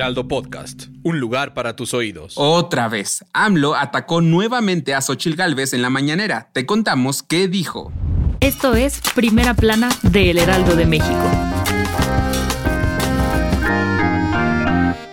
Heraldo Podcast, un lugar para tus oídos. Otra vez, AMLO atacó nuevamente a Xochil Gálvez en la mañanera. Te contamos qué dijo. Esto es Primera Plana de El Heraldo de México.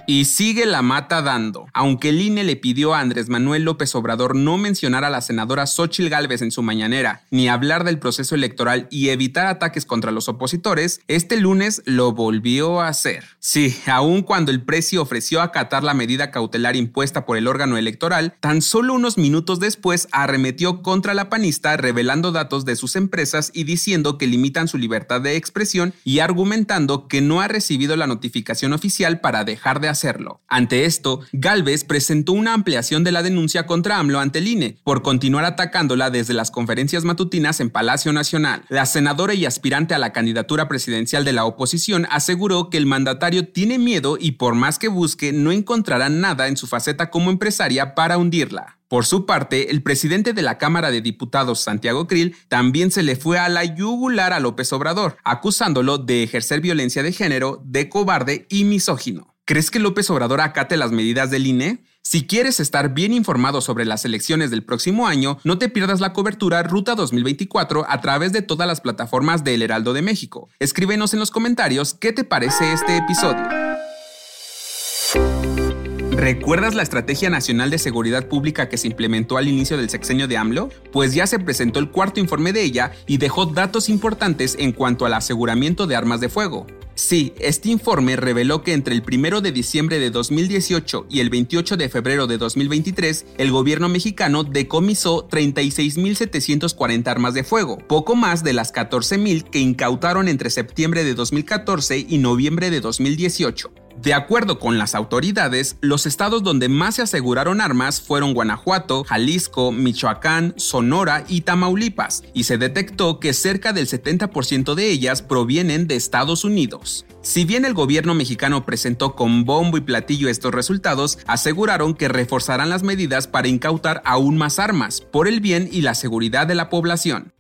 Y sigue la mata dando. Aunque el INE le pidió a Andrés Manuel López Obrador no mencionar a la senadora Xochil Gálvez en su mañanera, ni hablar del proceso electoral y evitar ataques contra los opositores, este lunes lo volvió a hacer. Sí, aun cuando el precio ofreció acatar la medida cautelar impuesta por el órgano electoral, tan solo unos minutos después arremetió contra la panista revelando datos de sus empresas y diciendo que limitan su libertad de expresión y argumentando que no ha recibido la notificación oficial para dejar de hacerlo. Ante esto, Galvez presentó una ampliación de la denuncia contra AMLO ante el INE por continuar atacándola desde las conferencias matutinas en Palacio Nacional. La senadora y aspirante a la candidatura presidencial de la oposición aseguró que el mandatario tiene miedo y por más que busque no encontrará nada en su faceta como empresaria para hundirla. Por su parte, el presidente de la Cámara de Diputados, Santiago Krill, también se le fue a la yugular a López Obrador, acusándolo de ejercer violencia de género, de cobarde y misógino. ¿Crees que López Obrador acate las medidas del INE? Si quieres estar bien informado sobre las elecciones del próximo año, no te pierdas la cobertura Ruta 2024 a través de todas las plataformas de El Heraldo de México. Escríbenos en los comentarios qué te parece este episodio. ¿Recuerdas la Estrategia Nacional de Seguridad Pública que se implementó al inicio del sexenio de AMLO? Pues ya se presentó el cuarto informe de ella y dejó datos importantes en cuanto al aseguramiento de armas de fuego. Sí, este informe reveló que entre el 1 de diciembre de 2018 y el 28 de febrero de 2023, el gobierno mexicano decomisó 36.740 armas de fuego, poco más de las 14.000 que incautaron entre septiembre de 2014 y noviembre de 2018. De acuerdo con las autoridades, los estados donde más se aseguraron armas fueron Guanajuato, Jalisco, Michoacán, Sonora y Tamaulipas, y se detectó que cerca del 70% de ellas provienen de Estados Unidos. Si bien el gobierno mexicano presentó con bombo y platillo estos resultados, aseguraron que reforzarán las medidas para incautar aún más armas, por el bien y la seguridad de la población.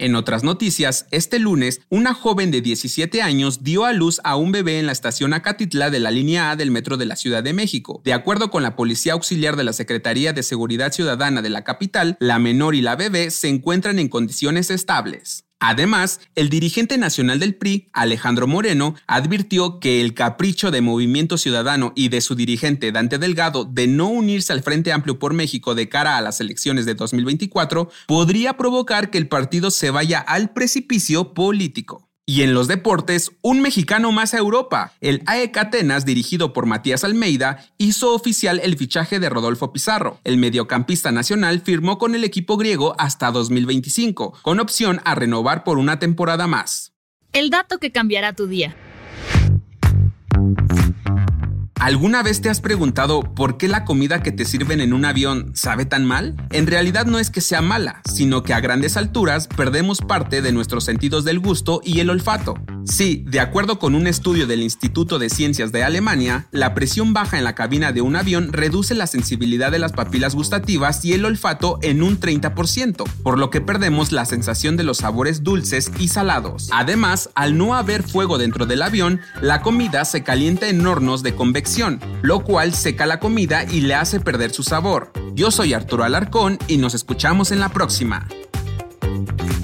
En otras noticias, este lunes, una joven de 17 años dio a luz a un bebé en la estación Acatitla de la línea A del metro de la Ciudad de México. De acuerdo con la Policía Auxiliar de la Secretaría de Seguridad Ciudadana de la capital, la menor y la bebé se encuentran en condiciones estables. Además, el dirigente nacional del PRI, Alejandro Moreno, advirtió que el capricho de Movimiento Ciudadano y de su dirigente Dante Delgado de no unirse al Frente Amplio por México de cara a las elecciones de 2024 podría provocar que el partido se vaya al precipicio político. Y en los deportes, un mexicano más a Europa. El AEK Atenas, dirigido por Matías Almeida, hizo oficial el fichaje de Rodolfo Pizarro. El mediocampista nacional firmó con el equipo griego hasta 2025, con opción a renovar por una temporada más. El dato que cambiará tu día. ¿Alguna vez te has preguntado por qué la comida que te sirven en un avión sabe tan mal? En realidad no es que sea mala, sino que a grandes alturas perdemos parte de nuestros sentidos del gusto y el olfato. Sí, de acuerdo con un estudio del Instituto de Ciencias de Alemania, la presión baja en la cabina de un avión reduce la sensibilidad de las papilas gustativas y el olfato en un 30%, por lo que perdemos la sensación de los sabores dulces y salados. Además, al no haber fuego dentro del avión, la comida se calienta en hornos de convección, lo cual seca la comida y le hace perder su sabor. Yo soy Arturo Alarcón y nos escuchamos en la próxima.